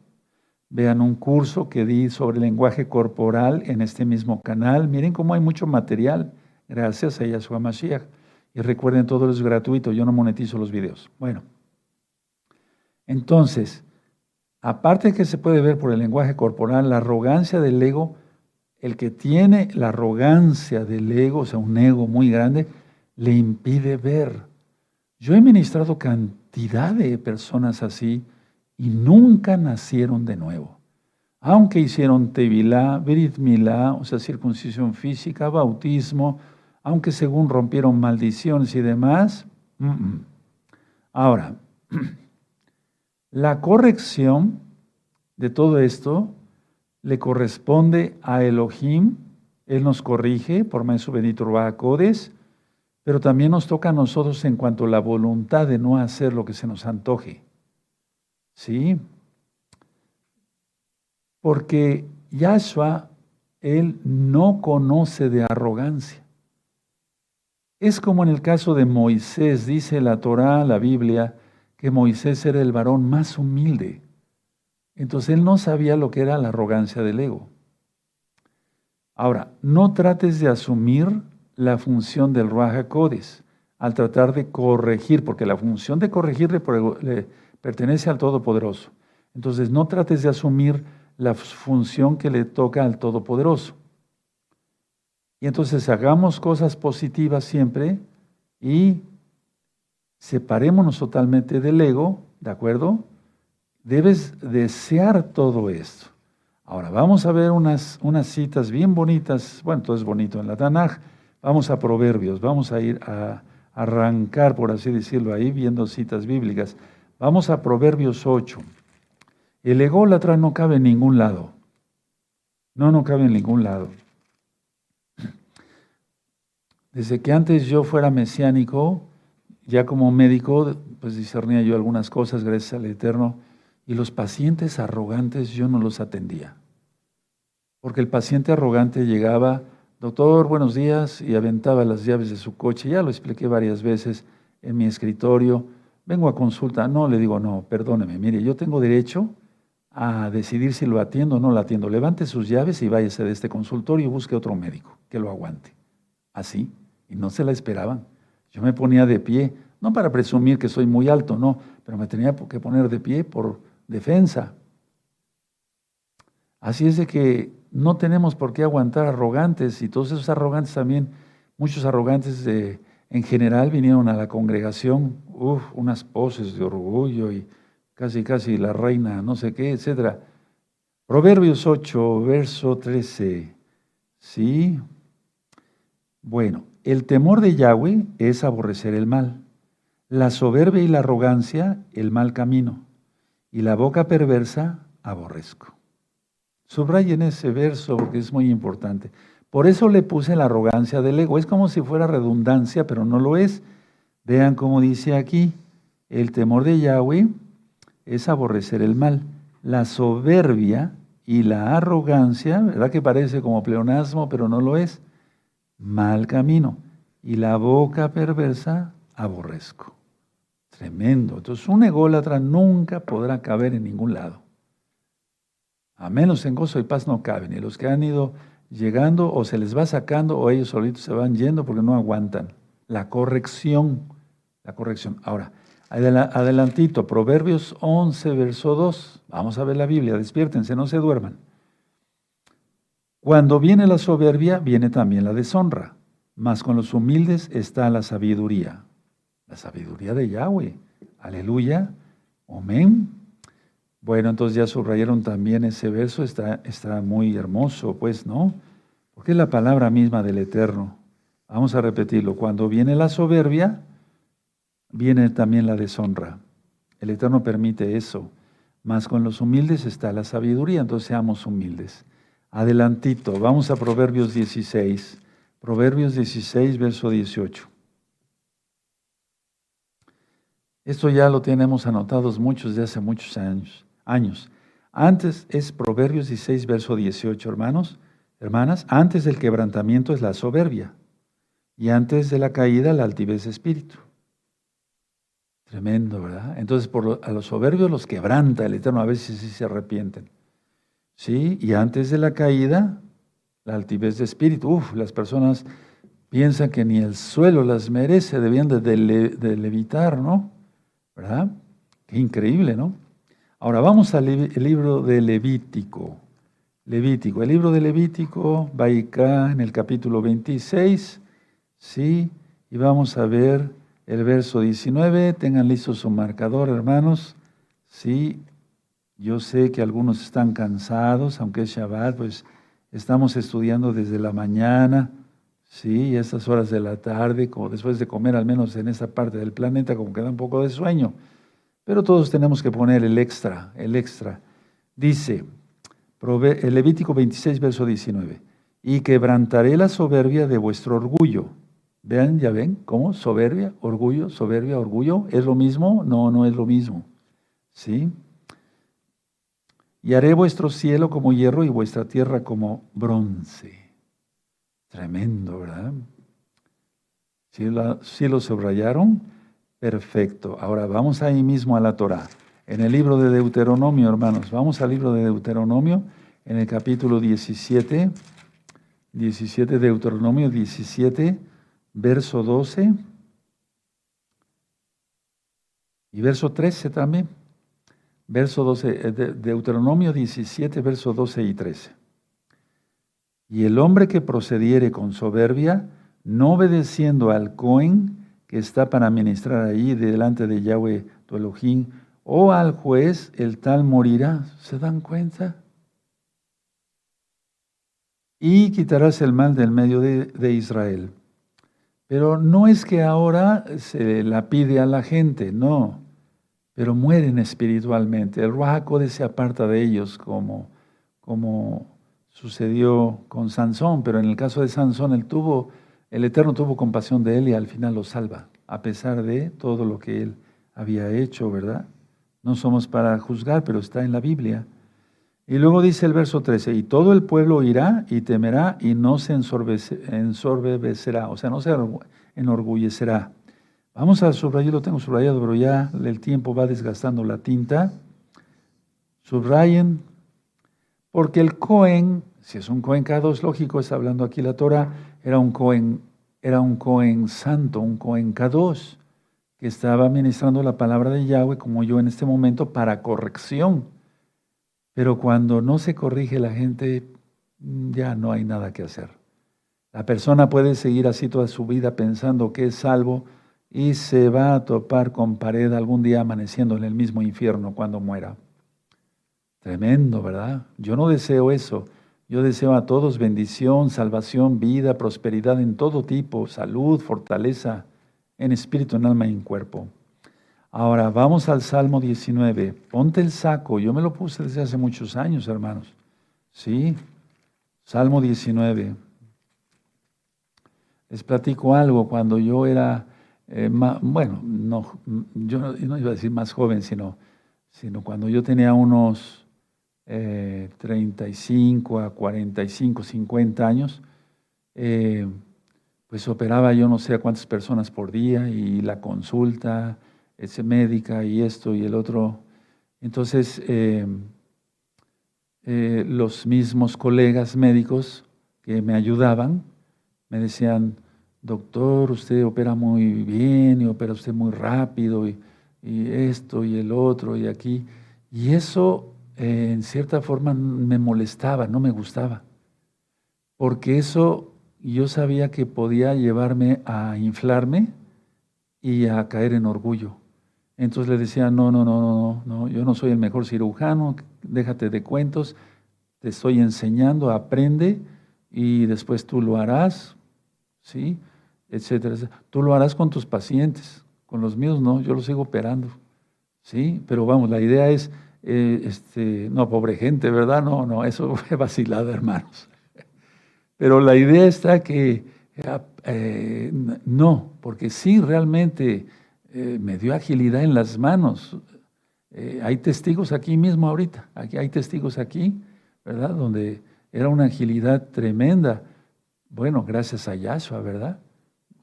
Vean un curso que di sobre el lenguaje corporal en este mismo canal. Miren cómo hay mucho material gracias a Yahshua Mashiach. Y recuerden, todo es gratuito, yo no monetizo los videos. Bueno, entonces, aparte que se puede ver por el lenguaje corporal, la arrogancia del ego, el que tiene la arrogancia del ego, o sea, un ego muy grande, le impide ver. Yo he ministrado cantidad de personas así y nunca nacieron de nuevo. Aunque hicieron tevilá, berit o sea, circuncisión física, bautismo, aunque según rompieron maldiciones y demás. Ahora, la corrección de todo esto le corresponde a Elohim. Él nos corrige por medio de su bendito pero también nos toca a nosotros en cuanto a la voluntad de no hacer lo que se nos antoje. ¿Sí? Porque Yahshua, él no conoce de arrogancia. Es como en el caso de Moisés, dice la Torá, la Biblia, que Moisés era el varón más humilde. Entonces él no sabía lo que era la arrogancia del ego. Ahora, no trates de asumir la función del Raja Codes al tratar de corregir, porque la función de corregir le, pertenece al Todopoderoso. Entonces, no trates de asumir la función que le toca al Todopoderoso. Y entonces hagamos cosas positivas siempre y separémonos totalmente del ego, ¿de acuerdo? Debes desear todo esto. Ahora, vamos a ver unas, unas citas bien bonitas. Bueno, todo es bonito en la Tanaj. Vamos a Proverbios, vamos a ir a arrancar, por así decirlo, ahí viendo citas bíblicas. Vamos a Proverbios 8. El ególatra no cabe en ningún lado. No, no cabe en ningún lado. Desde que antes yo fuera mesiánico, ya como médico, pues discernía yo algunas cosas gracias al Eterno, y los pacientes arrogantes yo no los atendía. Porque el paciente arrogante llegaba, doctor, buenos días, y aventaba las llaves de su coche, ya lo expliqué varias veces en mi escritorio, vengo a consulta, no, le digo, no, perdóneme, mire, yo tengo derecho a decidir si lo atiendo o no lo atiendo. Levante sus llaves y váyase de este consultorio y busque otro médico que lo aguante. Así. Y no se la esperaban. Yo me ponía de pie, no para presumir que soy muy alto, no, pero me tenía que poner de pie por defensa. Así es de que no tenemos por qué aguantar arrogantes y todos esos arrogantes también, muchos arrogantes en general vinieron a la congregación, uff, unas poses de orgullo y casi casi la reina, no sé qué, etcétera. Proverbios 8, verso 13. Sí. Bueno, el temor de Yahweh es aborrecer el mal, la soberbia y la arrogancia, el mal camino, y la boca perversa, aborrezco. Subrayen ese verso porque es muy importante. Por eso le puse la arrogancia del ego. Es como si fuera redundancia, pero no lo es. Vean cómo dice aquí, el temor de Yahweh es aborrecer el mal, la soberbia y la arrogancia, ¿verdad que parece como pleonasmo, pero no lo es? Mal camino. Y la boca perversa, aborrezco. Tremendo. Entonces, un ególatra nunca podrá caber en ningún lado. A menos en gozo y paz no caben. Y los que han ido llegando o se les va sacando o ellos solitos se van yendo porque no aguantan. La corrección. La corrección. Ahora, Adelantito, Proverbios 11, verso 2. Vamos a ver la Biblia, despiértense, no se duerman. Cuando viene la soberbia, viene también la deshonra, mas con los humildes está la sabiduría. La sabiduría de Yahweh. Aleluya. Amén. Bueno, entonces ya subrayaron también ese verso, está, está muy hermoso, pues, ¿no? Porque es la palabra misma del Eterno. Vamos a repetirlo. Cuando viene la soberbia, viene también la deshonra. El Eterno permite eso. Mas con los humildes está la sabiduría, entonces seamos humildes. Adelantito, vamos a Proverbios 16. Proverbios 16, verso 18. Esto ya lo tenemos anotados muchos de hace muchos años. años. Antes es Proverbios 16, verso 18, hermanos, hermanas. Antes del quebrantamiento es la soberbia y antes de la caída la altivez de espíritu. Tremendo, ¿verdad? Entonces, por a los soberbios los quebranta el Eterno, a veces sí se arrepienten. ¿Sí? Y antes de la caída, la altivez de espíritu. Uf, las personas piensan que ni el suelo las merece, debían de, levitar, ¿no? ¿Verdad? Qué increíble, ¿no? Ahora vamos al libro de Levítico. Levítico. El libro de Levítico, va acá en el capítulo 26, ¿sí? Y vamos a ver el verso 19. Tengan listo su marcador, hermanos. Sí, yo sé que algunos están cansados, aunque es Shabbat, pues estamos estudiando desde la mañana, sí, y estas horas de la tarde, como después de comer, al menos en esta parte del planeta, como queda un poco de sueño. Pero todos tenemos que poner el extra, el extra. Dice, el Levítico 26, verso 19, y quebrantaré la soberbia de vuestro orgullo Vean, ya ven, ¿cómo? Soberbia, orgullo, soberbia, orgullo. ¿Es lo mismo? No, no es lo mismo. ¿Sí? Y haré vuestro cielo como hierro y vuestra tierra como bronce. Tremendo, ¿verdad? ¿Sí, lo subrayaron? Perfecto. Ahora vamos ahí mismo a la Torah. En el libro de Deuteronomio, hermanos, vamos al libro de Deuteronomio, en el capítulo 17, 17, Deuteronomio 17 verso 12 y verso 13 también. Verso 12, eh, Deuteronomio 17, verso 12 y 13. Y el hombre que procediere con soberbia, no obedeciendo al Cohen que está para ministrar allí delante de Yahweh tu Elohim, o al juez, el tal morirá. ¿Se dan cuenta? Y quitarás el mal del medio de Israel. Pero no es que ahora se la pide a la gente, no. Pero mueren espiritualmente. El Ruajacode se aparta de ellos como, como sucedió con Sansón, pero en el caso de Sansón el, tuvo, el Eterno tuvo compasión de él y al final lo salva, a pesar de todo lo que él había hecho, ¿verdad? No somos para juzgar, pero está en la Biblia. Y luego dice el verso 13, y todo el pueblo irá y temerá y no se ensorbecerá, o sea, no se enorgullecerá. Vamos a subrayar, lo tengo subrayado, pero ya el tiempo va desgastando la tinta. Subrayen, porque el Cohen, si es un Cohen K2, lógico, está hablando aquí la Torah, era un Cohen, era un Cohen santo, un Cohen K2, que estaba ministrando la palabra de Yahweh, como yo en este momento, para corrección pero cuando no se corrige la gente, ya no hay nada que hacer. La persona puede seguir así toda su vida pensando que es salvo y se va a topar con pared algún día amaneciendo en el mismo infierno cuando muera. Tremendo, ¿verdad? Yo no deseo eso. Yo deseo a todos bendición, salvación, vida, prosperidad en todo tipo, salud, fortaleza, en espíritu, en alma y en cuerpo. Ahora, vamos al Salmo 19. Ponte el saco. Yo me lo puse desde hace muchos años, hermanos. ¿Sí? Salmo 19. Les platico algo. Cuando yo era, eh, bueno, no, yo no, iba a decir más joven, sino, sino cuando yo tenía unos 35 a 45, 50 años, eh, pues operaba yo no sé a cuántas personas por día y la consulta, ese médica y esto y el otro. Entonces, eh, eh, los mismos colegas médicos que me ayudaban me decían, doctor, usted opera muy bien y opera usted muy rápido y, esto y el otro y aquí. Y eso en cierta forma me molestaba, no me gustaba, porque eso yo sabía que podía llevarme a inflarme y a caer en orgullo. Entonces le decía, no, no, no, no, no, yo no soy el mejor cirujano, déjate de cuentos, te estoy enseñando, aprende y después tú lo harás, ¿sí? Etcétera, Tú lo harás con tus pacientes, con los míos no, yo los sigo operando, ¿sí? Pero vamos, la idea es eh, este, no, pobre gente, ¿verdad? No, no, eso fue vacilada, hermanos. Pero la idea está que eh, no, porque sí realmente eh, me dio agilidad en las manos. hay testigos aquí mismo ahorita, aquí hay testigos aquí, ¿verdad? Donde era una agilidad tremenda. Bueno, gracias a Yahshua, ¿verdad?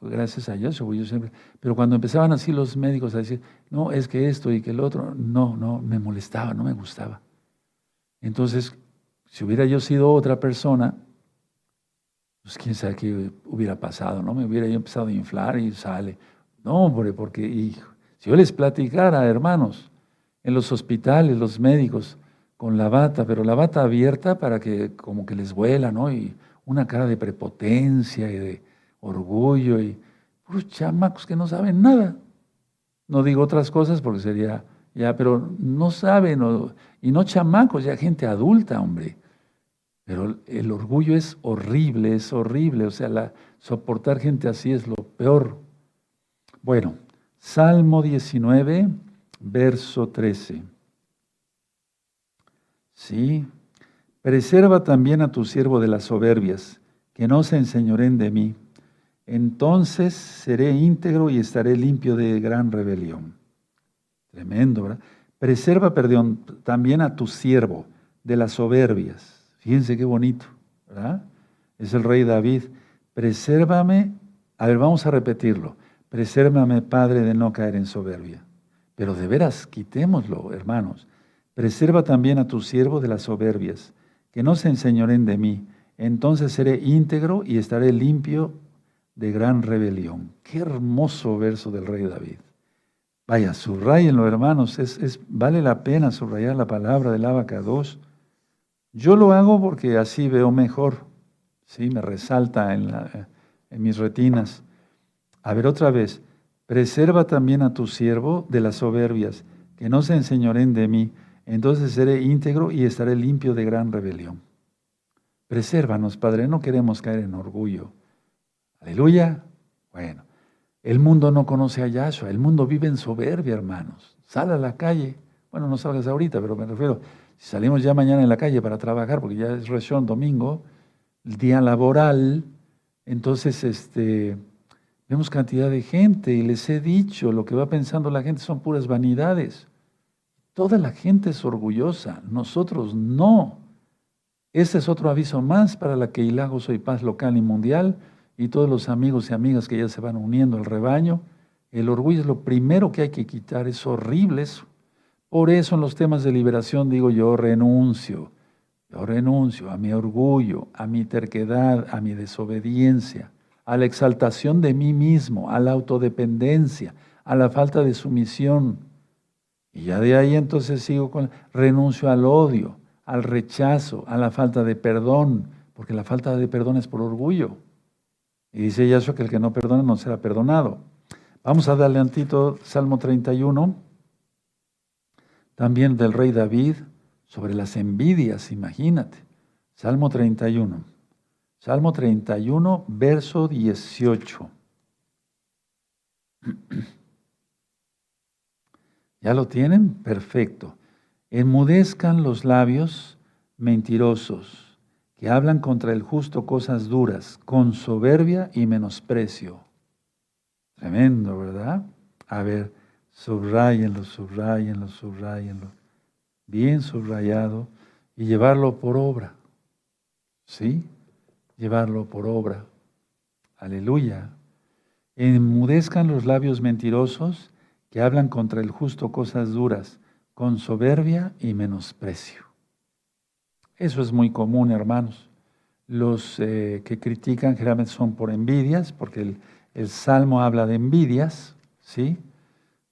Gracias a Dios, yo siempre, pero cuando empezaban así los médicos a decir, no, es que esto y que el otro, no, no, me molestaba, no me gustaba. Entonces, si hubiera yo sido otra persona, pues quién sabe qué hubiera pasado, ¿no? Me hubiera yo empezado a inflar y sale. No, hombre, porque hijo, si yo les platicara, hermanos, en los hospitales, los médicos, con la bata, pero la bata abierta para que como que les vuela, ¿no? Y una cara de prepotencia y de orgullo y puros chamacos que no saben nada. No digo otras cosas porque sería, ya, pero no saben, y no chamacos, ya gente adulta, hombre. Pero el orgullo es horrible, es horrible, o sea, soportar gente así es lo peor. Bueno, Salmo 19, verso 13. Sí, preserva también a tu siervo de las soberbias, que no se enseñoren de mí entonces seré íntegro y estaré limpio de gran rebelión. Tremendo, ¿verdad? Preserva, perdón, también a tu siervo de las soberbias. Fíjense qué bonito, ¿verdad? Es el rey David. Presérvame, a ver, vamos a repetirlo. Presérvame, Padre, de no caer en soberbia. Pero de veras, quitémoslo, hermanos. Preserva también a tu siervo de las soberbias, que no se enseñoren de mí. Entonces seré íntegro y estaré limpio de gran rebelión. Qué hermoso verso del rey David. Vaya, subrayenlo, hermanos, es, vale la pena subrayar la palabra del Abaca 2. Yo lo hago porque así veo mejor, ¿sí? me resalta en, en mis retinas. A ver otra vez, preserva también a tu siervo de las soberbias, que no se enseñoren de mí, entonces seré íntegro y estaré limpio de gran rebelión. Presérvanos, Padre, no queremos caer en orgullo. Aleluya. Bueno, el mundo no conoce a Yahshua, el mundo vive en soberbia, hermanos. Sale a la calle. Bueno, no salgas ahorita, pero me refiero, si salimos ya mañana en la calle para trabajar, porque ya es región domingo, el día laboral, entonces este, vemos cantidad de gente y les he dicho, lo que va pensando la gente son puras vanidades. Toda la gente es orgullosa, nosotros no. Este es otro aviso más para la que Ilago Soy Paz local y mundial y todos los amigos y amigas que ya se van uniendo al rebaño, el orgullo es lo primero que hay que quitar, es horrible eso. Por eso en los temas de liberación digo yo renuncio, yo renuncio a mi orgullo, a mi terquedad, a mi desobediencia, a la exaltación de mí mismo, a la autodependencia, a la falta de sumisión. Y ya de ahí entonces sigo con renuncio al odio, al rechazo, a la falta de perdón, porque la falta de perdón es por orgullo. Y dice Yahshua que el que no perdona no será perdonado. Vamos a darle antito Salmo 31, también del rey David, sobre las envidias, imagínate. Salmo 31. Salmo 31, verso 18. ¿Ya lo tienen? Perfecto. Enmudezcan los labios mentirosos que hablan contra el justo cosas duras, con soberbia y menosprecio. Tremendo, ¿verdad? A ver, subrayenlo, subrayenlo, subrayenlo. Bien subrayado. y llevarlo por obra. ¿Sí? Llevarlo por obra. Aleluya. Enmudezcan los labios mentirosos que hablan contra el justo cosas duras, con soberbia y menosprecio. Eso es muy común, hermanos. Los eh, que critican generalmente son por envidias, porque el, Salmo habla de envidias, ¿sí?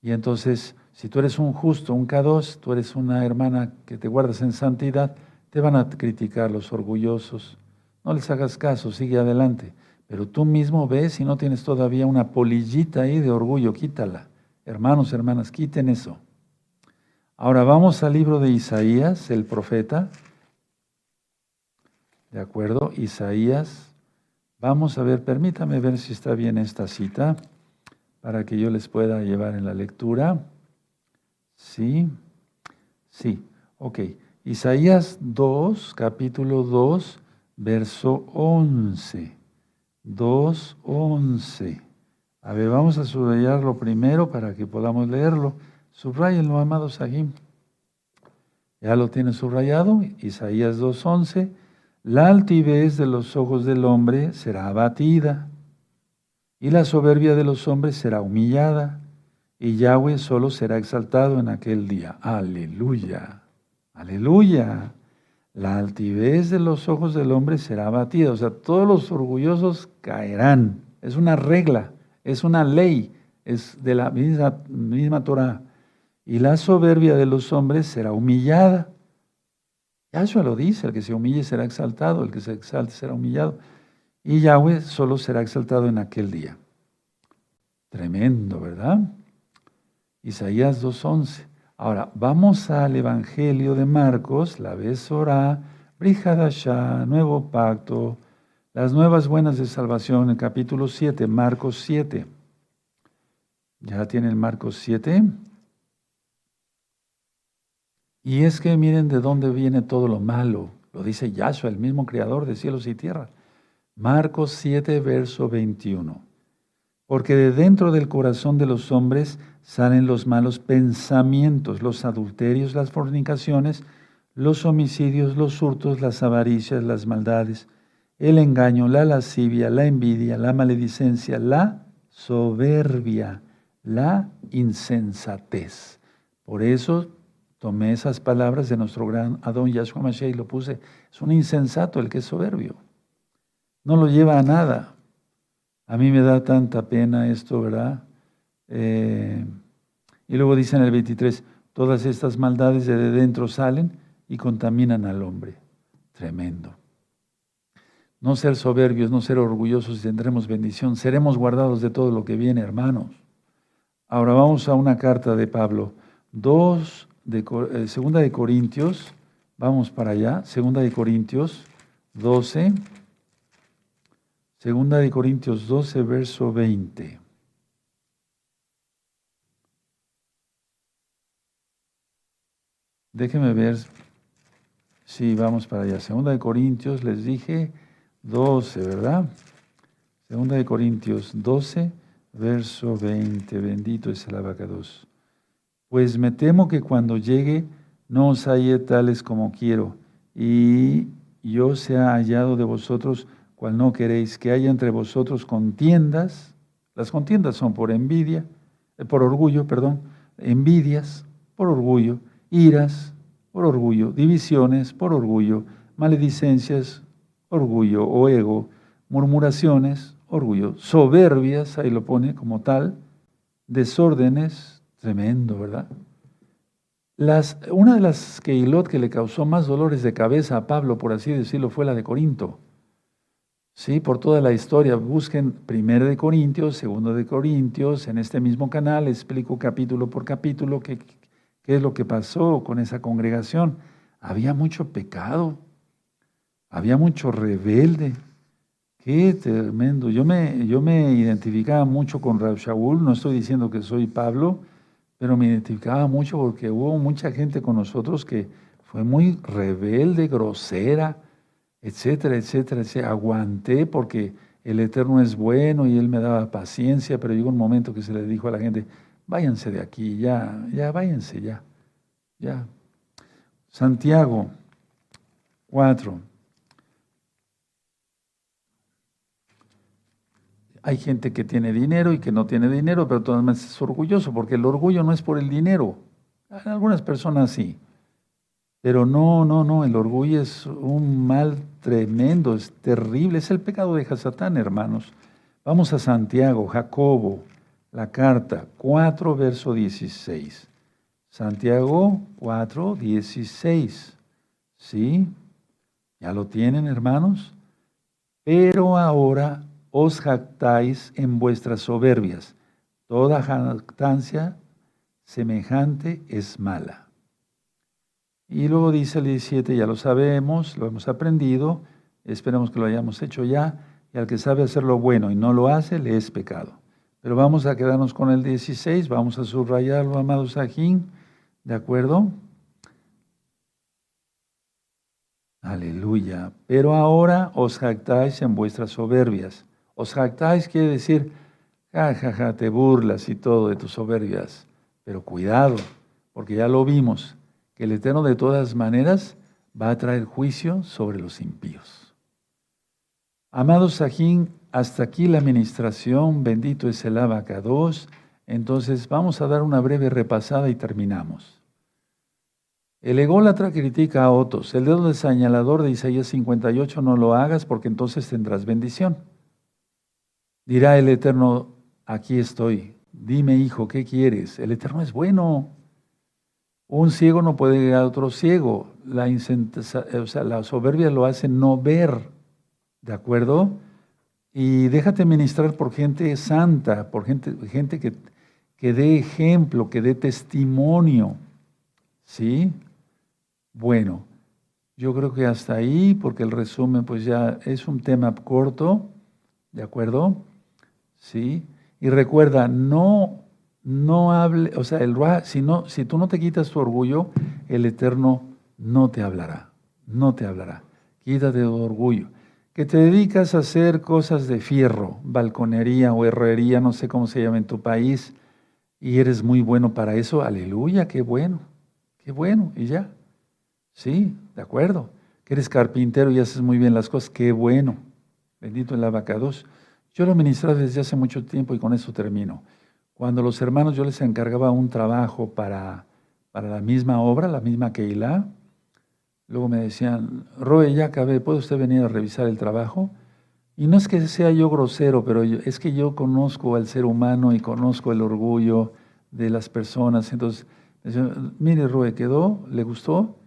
Y entonces, si tú eres un justo, un K2, tú eres una hermana que te guardas en santidad, te van a criticar los orgullosos. No les hagas caso, sigue adelante. Pero tú mismo ves y no tienes todavía una polillita ahí de orgullo, quítala. Hermanos, hermanas, quiten eso. Ahora vamos al libro de Isaías, el profeta. ¿De acuerdo? Isaías. Vamos a ver, permítame ver si está bien esta cita para que yo les pueda llevar en la lectura. Sí, sí, ok. Isaías 2, capítulo 2, verso 11. 2.11. A ver, vamos a subrayarlo primero para que podamos leerlo. Subrayenlo, amado Sahim. Ya lo tiene subrayado, Isaías 2.11. La altivez de los ojos del hombre será abatida, y la soberbia de los hombres será humillada, y Yahweh solo será exaltado en aquel día. Aleluya, aleluya la altivez de los ojos del hombre será abatida. O sea, todos los orgullosos caerán. Es una regla, es una ley, es de la misma, misma Torah. Y la soberbia de los hombres será humillada. Yahshua lo dice, el que se humille será exaltado, el que se exalte será humillado. Y Yahweh solo será exaltado en aquel día. Tremendo, ¿verdad? Isaías 2.11. Ahora, vamos al Evangelio de Marcos, la Besorá, Brihadashá, Nuevo Pacto, las nuevas buenas de salvación, el capítulo 7, Marcos 7. ¿Ya tienen Marcos 7? Y es que miren de dónde viene todo lo malo. Lo dice Yahshua, el mismo creador de cielos y tierra. Marcos 7, verso 21. Porque de dentro del corazón de los hombres salen los malos pensamientos, los adulterios, las fornicaciones, los homicidios, los hurtos, las avaricias, las maldades, el engaño, la lascivia, la envidia, la maledicencia, la soberbia, la insensatez. Por eso tomé esas palabras de nuestro gran Adón Yahshua Mashiach y lo puse. Es un insensato el que es soberbio. No lo lleva a nada. A mí me da tanta pena esto, ¿verdad? Eh, y luego dice en el 23, todas estas maldades de dentro salen y contaminan al hombre. Tremendo. No ser soberbios, no ser orgullosos y tendremos bendición. Seremos guardados de todo lo que viene, hermanos. Ahora vamos a una carta de Pablo. Dos de, eh, segunda de Corintios, vamos para allá. Segunda de Corintios 12. Segunda de Corintios 12, verso 20. Déjenme ver si vamos para allá. Segunda de Corintios, les dije 12, ¿verdad? Segunda de Corintios 12, verso 20. Bendito es el abacados. Pues me temo que cuando llegue no os halle tales como quiero, y yo sea hallado de vosotros cual no queréis, que haya entre vosotros contiendas. Las contiendas son por envidia, eh, por orgullo, perdón, envidias, por orgullo iras por orgullo, divisiones por orgullo, maledicencias, orgullo o ego, murmuraciones, orgullo, soberbias, ahí lo pone como tal, desórdenes, tremendo, ¿verdad? Las, una de las Keilot que le causó más dolores de cabeza a Pablo, por así decirlo, fue la de Corinto. Sí, por toda la historia, busquen primero de Corintios, segundo de Corintios, en este mismo canal explico capítulo por capítulo qué, ¿Qué es lo que pasó con esa congregación? Había mucho pecado, había mucho rebelde. Qué tremendo. Yo me, yo me identificaba mucho con Rab Shaul, no estoy diciendo que soy Pablo, pero me identificaba mucho porque hubo mucha gente con nosotros que fue muy rebelde, grosera, etcétera, etcétera. etcétera. Aguanté porque el Eterno es bueno y Él me daba paciencia, pero llegó un momento que se le dijo a la gente, váyanse de aquí, ya, ya, váyanse, ya, ya. Santiago, Cuatro. Hay gente que tiene dinero y que no tiene dinero, pero todavía es orgulloso, porque el orgullo no es por el dinero. Algunas personas sí. Pero no, no, no, el orgullo es un mal tremendo, es terrible, es el pecado de Hasatán, hermanos. Vamos a Santiago, Jacobo, la carta 4, verso 16. Santiago 4, 16. ¿Sí? ¿Ya lo tienen, hermanos? Pero ahora os jactáis en vuestras soberbias. Toda jactancia semejante es mala. Y luego dice el 17, ya lo sabemos, lo hemos aprendido, esperamos que lo hayamos hecho ya, y al que sabe hacer lo bueno y no lo hace, le es pecado. Pero vamos a quedarnos con el 16, vamos a subrayarlo, amados Sajín, ¿de acuerdo? Aleluya. Pero ahora os jactáis en vuestras soberbias. Os jactáis quiere decir, jajaja, te burlas y todo de tus soberbias. Pero cuidado, porque ya lo vimos, que el Eterno de todas maneras va a traer juicio sobre los impíos. Amados Sajín, hasta aquí la administración, bendito es el abacados. Entonces vamos a dar una breve repasada y terminamos. El ególatra critica a otros. El dedo del señalador de Isaías 58 no lo hagas porque entonces tendrás bendición. Dirá el Eterno, aquí estoy, Dime, hijo, ¿qué quieres? El Eterno es bueno. Un ciego no puede llegar a otro ciego. La soberbia lo hace no ver. ¿De acuerdo? Y déjate ministrar por gente santa, por gente, gente que, que dé ejemplo, que dé testimonio. ¿Sí? Bueno, yo creo que hasta ahí, porque el resumen pues ya es un tema corto, ¿de acuerdo? ¿Sí? Y recuerda, no, no hable, o sea, el si, no, si tú no te quitas tu orgullo, el Eterno no te hablará, no te hablará. Quítate tu orgullo. Que te dedicas a hacer cosas de fierro, balconería o herrería, no sé cómo se llama en tu país, y eres muy bueno para eso, aleluya, qué bueno, qué bueno, y ya. Sí, de acuerdo. Que eres carpintero y haces muy bien las cosas, qué bueno. Bendito el abacados. Yo lo ministraba desde hace mucho tiempo y con eso termino. Cuando los hermanos yo les encargaba un trabajo para, para la misma obra, la misma Keilah, luego me decían, Roe, ya acabé, ¿puede usted venir a revisar el trabajo? Y no es que sea yo grosero, pero es que yo conozco al ser humano y conozco el orgullo de las personas. Entonces, decían, mire, Roe, ¿quedó? ¿Le gustó?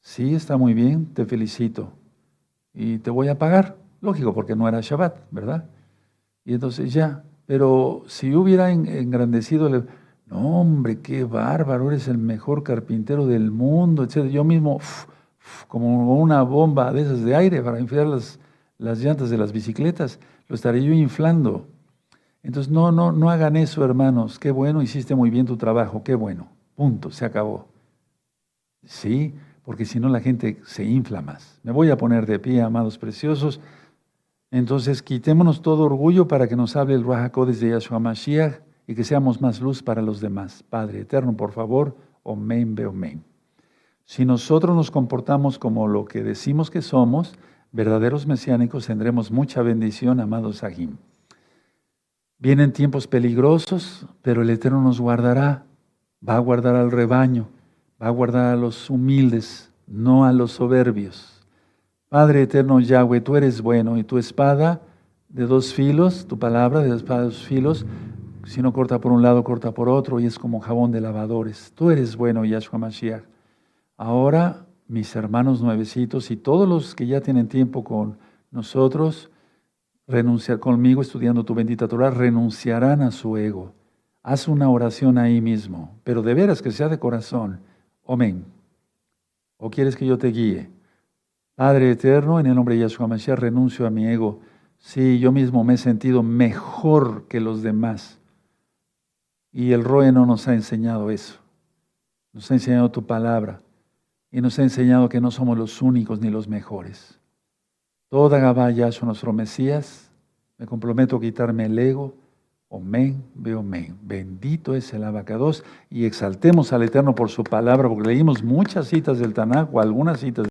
Sí, está muy bien, te felicito. Y te voy a pagar. Lógico, porque no era Shabbat, ¿verdad? Y entonces ya, pero si hubiera engrandecido, no hombre, qué bárbaro, eres el mejor carpintero del mundo, etc. Yo mismo, como una bomba de esas de aire para inflar las, las llantas de las bicicletas, lo estaré yo inflando. Entonces, no, no, no hagan eso, hermanos. Qué bueno, hiciste muy bien tu trabajo, qué bueno. Punto, se acabó. Sí, porque si no la gente se infla más. Me voy a poner de pie, amados preciosos. Entonces, quitémonos todo orgullo para que nos hable el Ruach desde Yahshua Mashiach y que seamos más luz para los demás. Padre eterno, por favor, omen, be omen. Si nosotros nos comportamos como lo que decimos que somos, verdaderos mesiánicos, tendremos mucha bendición, amados Sahim. Vienen tiempos peligrosos, pero el Eterno nos guardará, va a guardar al rebaño, va a guardar a los humildes, no a los soberbios. Padre eterno Yahweh, tú eres bueno y tu espada de dos filos, tu palabra de espada de dos filos, si no corta por un lado, corta por otro y es como jabón de lavadores. Tú eres bueno, Yahshua Mashiach. Ahora, mis hermanos nuevecitos y todos los que ya tienen tiempo con nosotros, renunciar conmigo estudiando tu bendita Torah, renunciarán a su ego. Haz una oración ahí mismo, pero de veras que sea de corazón. Amén. ¿O quieres que yo te guíe? Padre eterno, en el nombre de Yahshua Mashiach renuncio a mi ego. Sí, yo mismo me he sentido mejor que los demás. Y el Roe no nos ha enseñado eso. Nos ha enseñado tu palabra. Y nos ha enseñado que no somos los únicos ni los mejores. Toda Gabá Yahshua, nuestro Mesías, me comprometo a quitarme el ego. Omen, veo men. Bendito es el abacados. Y exaltemos al Eterno por su palabra, porque leímos muchas citas del Tanakh o algunas citas.